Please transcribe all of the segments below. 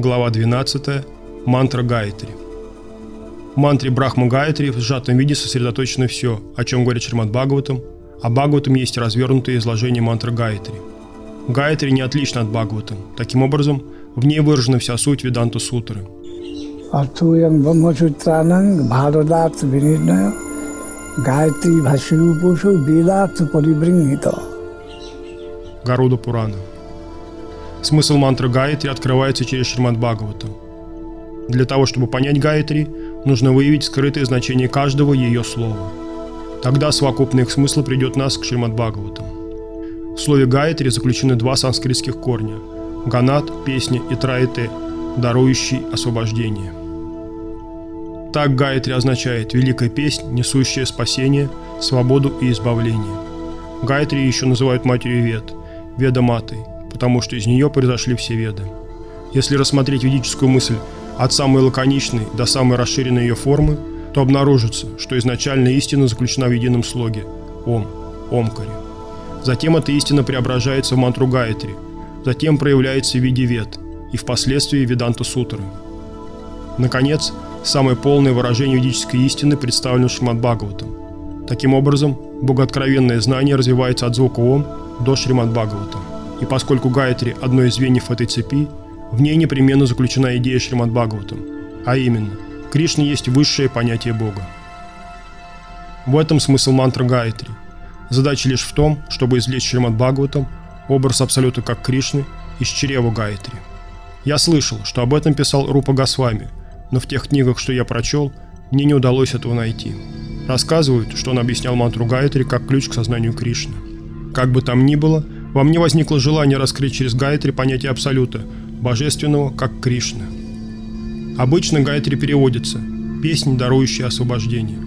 Глава 12. Мантра Гайтри. В мантре Брахма Гайтри в сжатом виде сосредоточено все, о чем говорит Шримад Бхагаватам, а Бхагаватам есть развернутое изложение мантры Гайтри. Гайтри не отлично от Бхагаватам. Таким образом, в ней выражена вся суть Веданта Сутры. Артуям Брахмачутрананг Смысл мантры Гаятри открывается через Шримад Бхагавата. Для того, чтобы понять Гаятри, нужно выявить скрытое значение каждого ее слова. Тогда совокупный их смысл придет нас к Шримад Бхагаватам. В слове Гаятри заключены два санскритских корня – ганат, песня и траите, дарующий освобождение. Так Гаятри означает «великая песнь, несущая спасение, свободу и избавление». Гаятри еще называют матерью Вед, Веда Матой, потому что из нее произошли все веды. Если рассмотреть ведическую мысль от самой лаконичной до самой расширенной ее формы, то обнаружится, что изначальная истина заключена в едином слоге – Ом, Омкаре. Затем эта истина преображается в мантру Гаятри, затем проявляется в виде вед и впоследствии Веданта Сутры. Наконец, самое полное выражение ведической истины представлено Шримад Бхагаватом. Таким образом, богооткровенное знание развивается от звука Ом до Шримад Бхагаватам. И поскольку Гайатри – одно из звеньев этой цепи, в ней непременно заключена идея Шримад Бхагаватам, а именно, Кришна есть высшее понятие Бога. В этом смысл мантры Гайатри. Задача лишь в том, чтобы извлечь Шримад Бхагаватам образ Абсолюта как Кришны из чрева Гайатри. Я слышал, что об этом писал Рупа Госвами, но в тех книгах, что я прочел, мне не удалось этого найти. Рассказывают, что он объяснял мантру Гайатри как ключ к сознанию Кришны. Как бы там ни было – во мне возникло желание раскрыть через Гайтри понятие Абсолюта, божественного, как Кришны. Обычно Гайтри переводится «песнь, дарующая освобождение».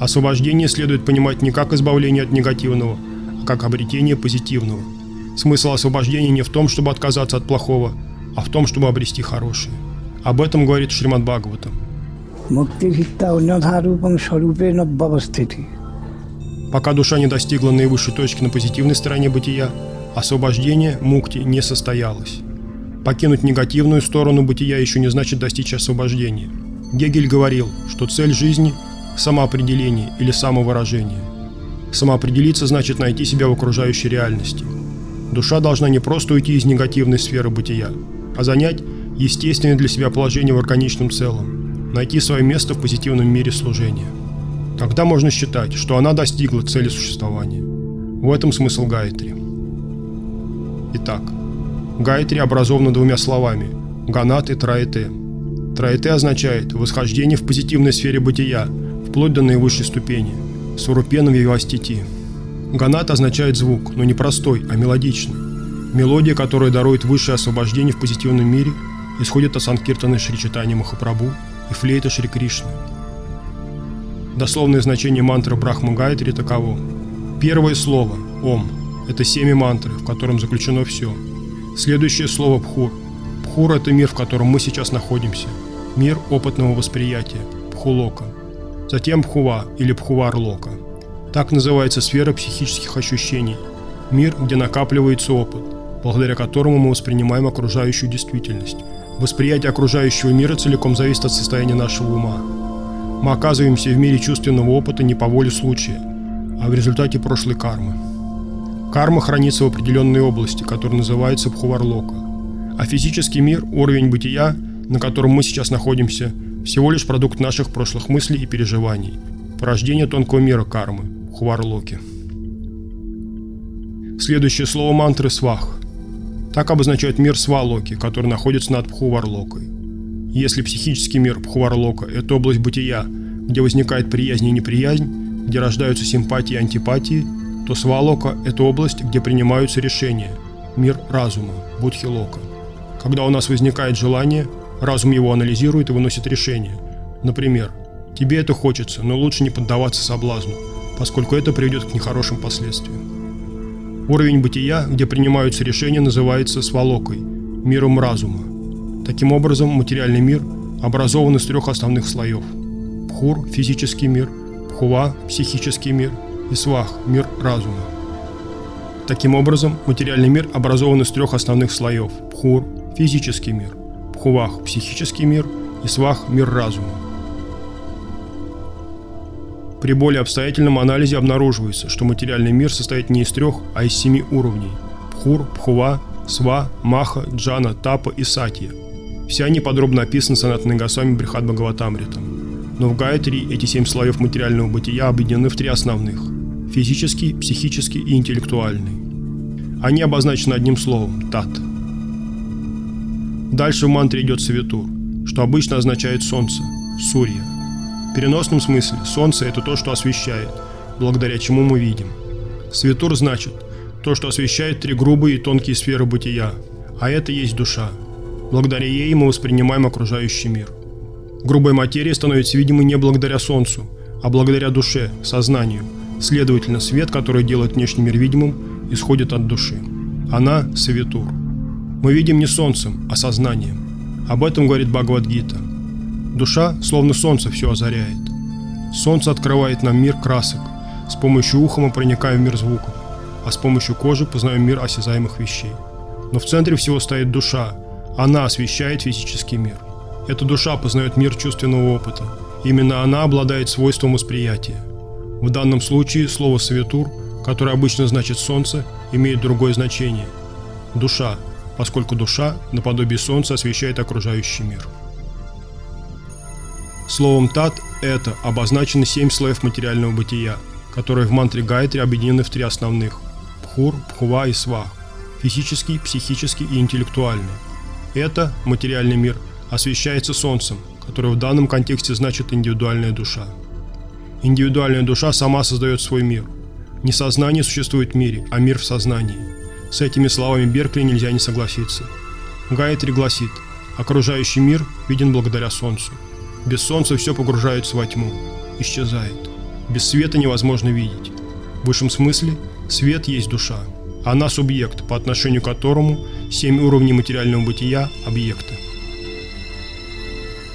Освобождение следует понимать не как избавление от негативного, а как обретение позитивного. Смысл освобождения не в том, чтобы отказаться от плохого, а в том, чтобы обрести хорошее. Об этом говорит Шримад Бхагаватам. Пока душа не достигла наивысшей точки на позитивной стороне бытия, освобождение мукти не состоялось. Покинуть негативную сторону бытия еще не значит достичь освобождения. Гегель говорил, что цель жизни – самоопределение или самовыражение. Самоопределиться значит найти себя в окружающей реальности. Душа должна не просто уйти из негативной сферы бытия, а занять естественное для себя положение в органичном целом, найти свое место в позитивном мире служения. Тогда можно считать, что она достигла цели существования. В этом смысл Гайтри. Итак, Гайтри образована двумя словами – Ганат и Траэте. Траэте означает восхождение в позитивной сфере бытия, вплоть до наивысшей ступени – Сурупена Вивастити. Ганат означает звук, но не простой, а мелодичный. Мелодия, которая дарует высшее освобождение в позитивном мире, исходит от Санкиртаны Шри Читани Махапрабху и флейта Шри Кришны. Дословное значение мантры Брахма Гайтри таково. Первое слово – Ом – это семя мантры, в котором заключено все. Следующее слово – Пхур. Пхур – это мир, в котором мы сейчас находимся. Мир опытного восприятия – Пхулока. Затем Пхува или Пхувар-лока. Так называется сфера психических ощущений. Мир, где накапливается опыт, благодаря которому мы воспринимаем окружающую действительность. Восприятие окружающего мира целиком зависит от состояния нашего ума. Мы оказываемся в мире чувственного опыта не по воле случая, а в результате прошлой кармы. Карма хранится в определенной области, которая называется Бхуварлока. А физический мир, уровень бытия, на котором мы сейчас находимся, всего лишь продукт наших прошлых мыслей и переживаний, порождение тонкого мира кармы, Бхуварлоки. Следующее слово мантры – свах. Так обозначает мир Свалоки, который находится над Бхуварлокой. Если психический мир Пхуварлока – это область бытия, где возникает приязнь и неприязнь, где рождаются симпатии и антипатии, то Свалока – это область, где принимаются решения, мир разума, Будхилока. Когда у нас возникает желание, разум его анализирует и выносит решение. Например, тебе это хочется, но лучше не поддаваться соблазну, поскольку это приведет к нехорошим последствиям. Уровень бытия, где принимаются решения, называется свалокой, миром разума. Таким образом, материальный мир образован из трех основных слоев. Пхур – физический мир, Пхува – психический мир и Свах – мир разума. Таким образом, материальный мир образован из трех основных слоев. Пхур – физический мир, Пхувах – психический мир и Свах – мир разума. При более обстоятельном анализе обнаруживается, что материальный мир состоит не из трех, а из семи уровней – Пхур, Пхува, Сва, Маха, Джана, Тапа и Сатья. Все они подробно описаны Санатной Госвами Брихат Бхагаватамритом. Но в Гайатри эти семь слоев материального бытия объединены в три основных – физический, психический и интеллектуальный. Они обозначены одним словом – Тат. Дальше в мантре идет Савитур, что обычно означает солнце, Сурья – в переносном смысле солнце – это то, что освещает, благодаря чему мы видим. Светур значит то, что освещает три грубые и тонкие сферы бытия, а это есть душа. Благодаря ей мы воспринимаем окружающий мир. Грубая материя становится видимой не благодаря солнцу, а благодаря душе, сознанию. Следовательно, свет, который делает внешний мир видимым, исходит от души. Она – Савитур. Мы видим не солнцем, а сознанием. Об этом говорит Бхагавадгита – Душа, словно солнце, все озаряет. Солнце открывает нам мир красок. С помощью уха мы проникаем в мир звуков, а с помощью кожи познаем мир осязаемых вещей. Но в центре всего стоит душа. Она освещает физический мир. Эта душа познает мир чувственного опыта. Именно она обладает свойством восприятия. В данном случае слово «саветур», которое обычно значит «солнце», имеет другое значение – душа, поскольку душа, наподобие солнца, освещает окружающий мир. Словом «тат» – это обозначены семь слоев материального бытия, которые в мантре Гайтри объединены в три основных – Пхур, Пхува и Свах – физический, психический и интеллектуальный. Это, материальный мир, освещается солнцем, которое в данном контексте значит индивидуальная душа. Индивидуальная душа сама создает свой мир. Не сознание существует в мире, а мир в сознании. С этими словами Беркли нельзя не согласиться. Гайтри гласит, окружающий мир виден благодаря Солнцу – без солнца все погружается во тьму, исчезает. Без света невозможно видеть. В высшем смысле свет есть душа. Она субъект, по отношению к которому семь уровней материального бытия – объекты.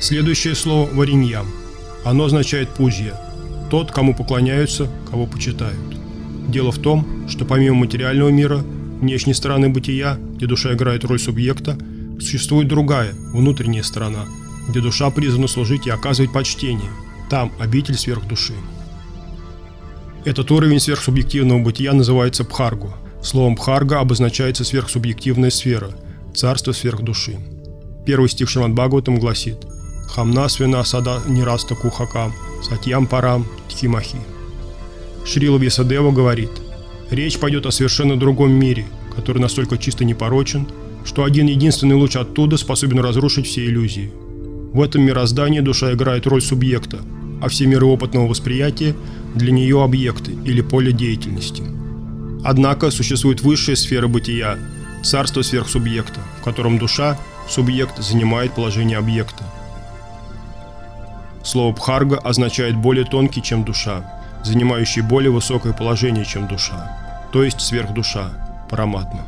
Следующее слово – вариньям. Оно означает пуджья – тот, кому поклоняются, кого почитают. Дело в том, что помимо материального мира, внешней стороны бытия, где душа играет роль субъекта, существует другая, внутренняя сторона – где душа призвана служить и оказывать почтение. Там обитель сверхдуши. Этот уровень сверхсубъективного бытия называется Бхаргу. Словом Бхарга обозначается сверхсубъективная сфера, царство сверхдуши. Первый стих Шримад Бхагаватам гласит «Хамна свина сада нираста кухакам, сатьям парам тхимахи». Шрила Весадева говорит «Речь пойдет о совершенно другом мире, который настолько чисто непорочен, что один единственный луч оттуда способен разрушить все иллюзии. В этом мироздании душа играет роль субъекта, а все миры опытного восприятия для нее объекты или поле деятельности. Однако существует высшая сфера бытия – царство сверхсубъекта, в котором душа, субъект, занимает положение объекта. Слово «бхарга» означает более тонкий, чем душа, занимающий более высокое положение, чем душа, то есть сверхдуша, параматма.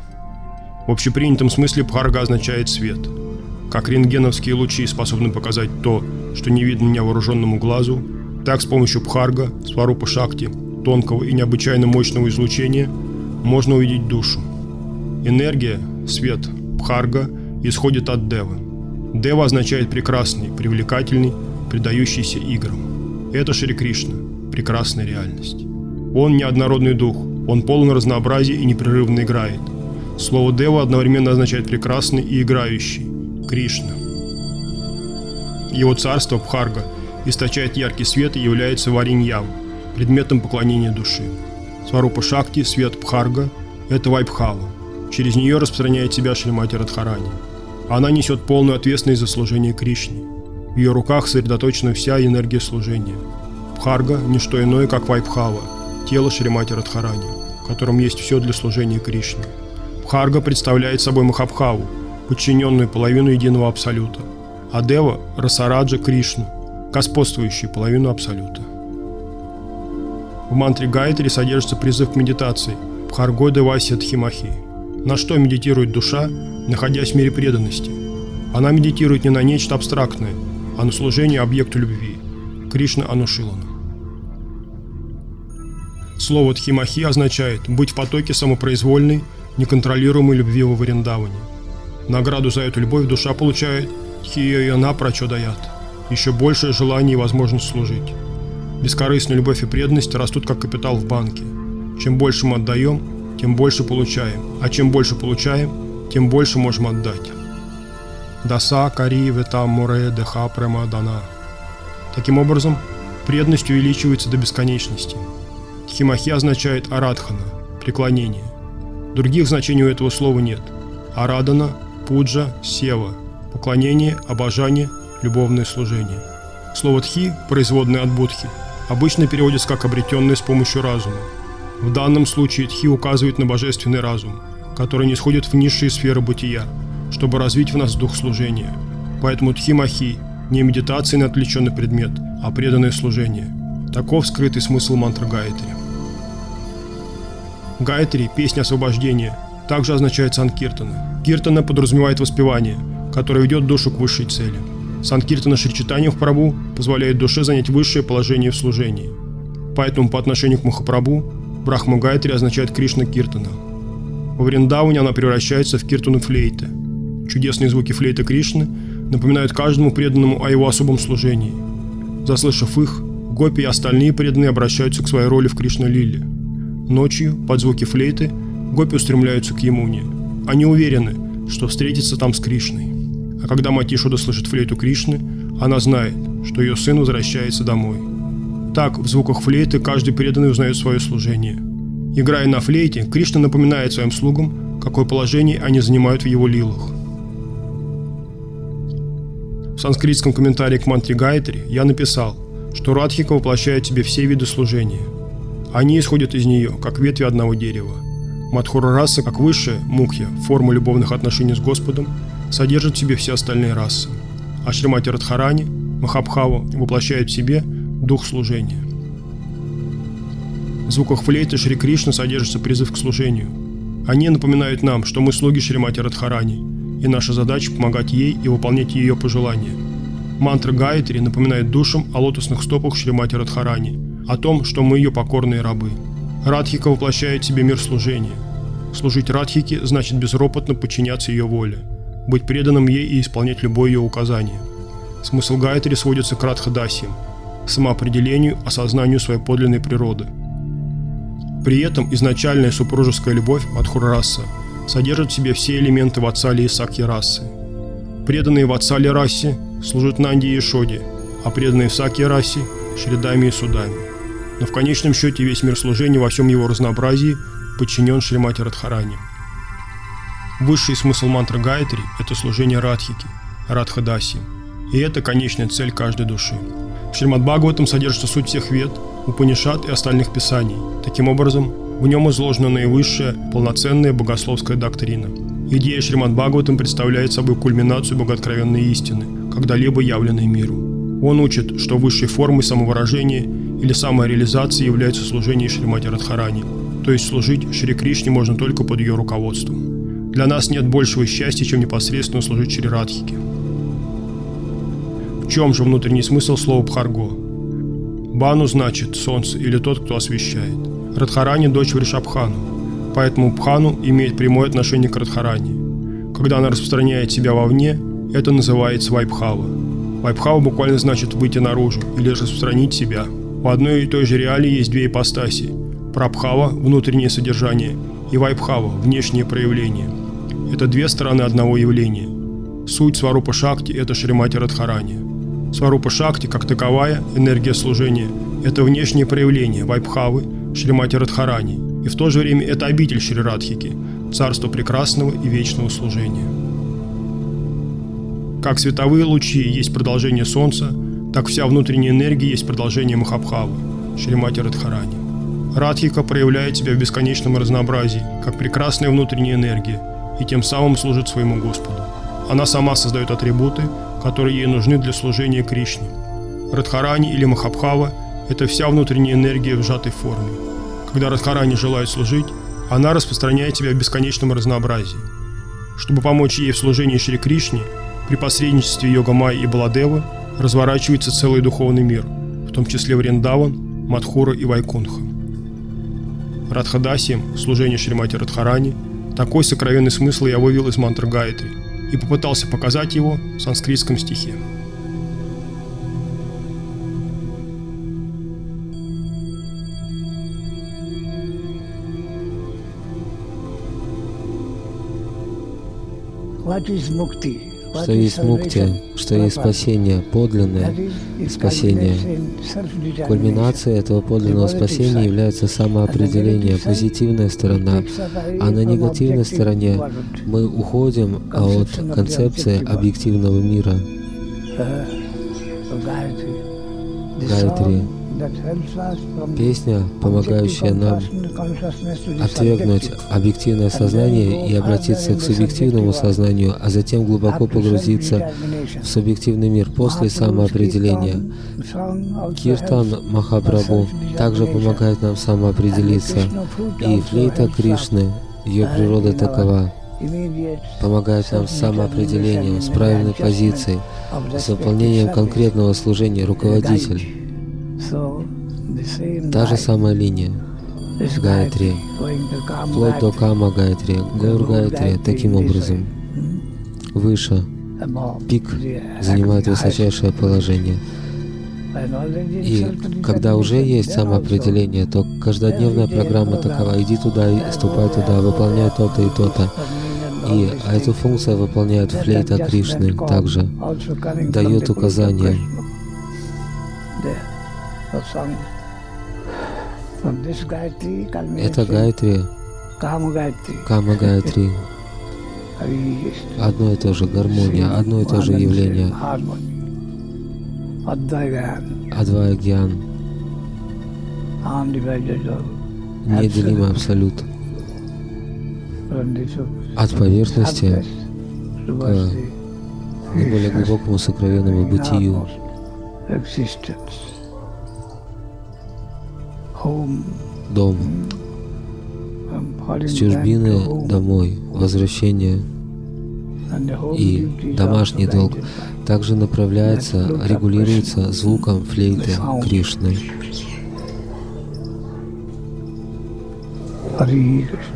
В общепринятом смысле бхарга означает свет – как рентгеновские лучи способны показать то, что не видно невооруженному глазу, так с помощью Пхарга, Сварупа Шакти, тонкого и необычайно мощного излучения, можно увидеть душу. Энергия, свет, Пхарга исходит от Девы. Дева означает прекрасный, привлекательный, предающийся играм. Это Шри Кришна, прекрасная реальность. Он неоднородный дух, он полон разнообразия и непрерывно играет. Слово Дева одновременно означает прекрасный и играющий. Кришна. Его царство Бхарга источает яркий свет и является вариньям, предметом поклонения души. Сварупа Шакти, свет Бхарга – это Вайбхава. Через нее распространяет себя Шримати Радхарани. Она несет полную ответственность за служение Кришне. В ее руках сосредоточена вся энергия служения. Бхарга – не что иное, как Вайбхава, тело Шримати Радхарани, в котором есть все для служения Кришне. Бхарга представляет собой Махабхаву, подчиненную половину единого абсолюта, а Дева – Расараджа Кришну, господствующую половину абсолюта. В мантре Гайтри содержится призыв к медитации Бхарго Деваси Тхимахи. На что медитирует душа, находясь в мире преданности? Она медитирует не на нечто абстрактное, а на служение объекту любви – Кришна Анушилана. Слово Тхимахи означает быть в потоке самопроизвольной, неконтролируемой любви во Вариндаване – Награду за эту любовь душа получает Тхиёйона прочодаят. Еще большее желание и возможность служить. Бескорыстная любовь и преданность растут как капитал в банке. Чем больше мы отдаем, тем больше получаем. А чем больше получаем, тем больше можем отдать. Даса кари вета море деха према дана. Таким образом, преданность увеличивается до бесконечности. Тхимахи означает арадхана – преклонение. Других значений у этого слова нет. Арадана, пуджа, сева – поклонение, обожание, любовное служение. Слово тхи, производное от будхи, обычно переводится как обретенное с помощью разума. В данном случае тхи указывает на божественный разум, который не сходит в низшие сферы бытия, чтобы развить в нас дух служения. Поэтому тхи-махи – не медитация на отвлеченный предмет, а преданное служение. Таков скрытый смысл мантры Гаятри. Гаятри – песня освобождения, также означает санкиртана. Киртана подразумевает воспевание, которое ведет душу к высшей цели. Санкиртана Шричитания в Прабу позволяет душе занять высшее положение в служении. Поэтому по отношению к Махапрабху Брахма Гайтри означает Кришна Киртана. Во Вриндауне она превращается в Киртану флейты. Чудесные звуки флейты Кришны напоминают каждому преданному о его особом служении. Заслышав их, гопи и остальные преданные обращаются к своей роли в Кришна-лиле. Ночью, под звуки флейты, гопи устремляются к Емуне. Они уверены, что встретятся там с Кришной. А когда мать Ишуда слышит флейту Кришны, она знает, что ее сын возвращается домой. Так, в звуках флейты каждый преданный узнает свое служение. Играя на флейте, Кришна напоминает своим слугам, какое положение они занимают в его лилах. В санскритском комментарии к мантре Гайтри я написал, что Радхика воплощает в себе все виды служения. Они исходят из нее, как ветви одного дерева. Мадхура раса, как высшая, мукхья, форма любовных отношений с Господом, содержит в себе все остальные расы. А Шримати Радхарани, Махабхава, воплощает в себе дух служения. В звуках флейты Шри Кришны содержится призыв к служению. Они напоминают нам, что мы слуги Шримати Радхарани, и наша задача помогать ей и выполнять ее пожелания. Мантра Гайтри напоминает душам о лотосных стопах Шримати Радхарани, о том, что мы ее покорные рабы. Радхика воплощает в себе мир служения. Служить Радхике значит безропотно подчиняться ее воле – быть преданным ей и исполнять любое ее указание. Смысл Гайтри сводится к Радхадасиям, самоопределению, осознанию своей подлинной природы. При этом изначальная супружеская любовь Мадхурараса содержит в себе все элементы Ватсали и Сакьи расы. Преданные Ватсали расе служат Нанди и Шоди, а преданные в Сакьи расе – Шридами и Судами. Но в конечном счете весь мир служения во всем его разнообразии подчинен Шримати Радхарани. Высший смысл мантры Гайтри – это служение Радхики, Радхадаси. И это конечная цель каждой души. В Шримад Бхагаватам содержится суть всех вед, Упанишат и остальных писаний. Таким образом, в нем изложена наивысшая, полноценная богословская доктрина. Идея Шримад Бхагаватам представляет собой кульминацию богооткровенной истины, когда-либо явленной миру. Он учит, что высшей формой самовыражения или самореализации является служение Шримати Радхарани, то есть служить Шри Кришне можно только под ее руководством. Для нас нет большего счастья, чем непосредственно служить Шри Радхике. В чем же внутренний смысл слова Бхарго? Бану значит солнце или тот, кто освещает. Радхарани – дочь Вришабхану, поэтому Бхану имеет прямое отношение к Радхарани. Когда она распространяет себя вовне, это называется Вайбхава. Вайбхава буквально значит выйти наружу или распространить себя. В одной и той же реалии есть две ипостаси – Прабхава – внутреннее содержание, и Вайбхава – внешнее проявление – это две стороны одного явления. Суть Сварупа Шакти – это Шримати Радхарани. Сварупа Шакти, как таковая, энергия служения – это внешнее проявление Вайбхавы, Шримати Радхарани, и в то же время это обитель Шри Радхики, царство прекрасного и вечного служения. Как световые лучи есть продолжение Солнца, так вся внутренняя энергия есть продолжение Махабхавы, Шримати Радхарани. Радхика проявляет себя в бесконечном разнообразии, как прекрасная внутренняя энергия – и тем самым служит своему Господу. Она сама создает атрибуты, которые ей нужны для служения Кришне. Радхарани или Махабхава – это вся внутренняя энергия в сжатой форме. Когда Радхарани желает служить, она распространяет себя в бесконечном разнообразии. Чтобы помочь ей в служении Шри Кришне, при посредничестве Йога Майи и Баладевы разворачивается целый духовный мир, в том числе Вриндаван, Мадхура и Вайкунха. Радхадаси, служение Шримати Радхарани – такой сокровенный смысл я вывел из мантры Гайтри. и попытался показать его в санскритском стихе. What is mukti? Что есть мукти, что есть спасение, подлинное спасение. Кульминацией этого подлинного спасения является самоопределение, позитивная сторона, а на негативной стороне мы уходим от концепции объективного мира. Uh, Песня, помогающая нам отвергнуть объективное сознание и обратиться к субъективному сознанию, а затем глубоко погрузиться в субъективный мир после самоопределения. Киртан Махапрабху также помогает нам самоопределиться, и флейта Кришны, ее природа такова, помогает нам с самоопределением, с правильной позицией, с выполнением конкретного служения руководитель. Та же самая линия, Гайатри, вплоть до Кама Гайатри, Гаур Гайатри, таким образом, выше, пик занимает высочайшее положение. И когда уже есть самоопределение, то каждодневная программа такова, иди туда и ступай туда, выполняй то-то и то-то. И эту функцию выполняет флейта Кришны также. дает указания. Это Gayatri, Кама Krishna. одно и то же гармония, одно и то же явление. Адвая Гьян, неделимый абсолют. От поверхности к наиболее глубокому сокровенному бытию, дом, с чужбины домой, возвращение и домашний долг. также направляется, регулируется звуком флейты Кришны. Hari Krishna.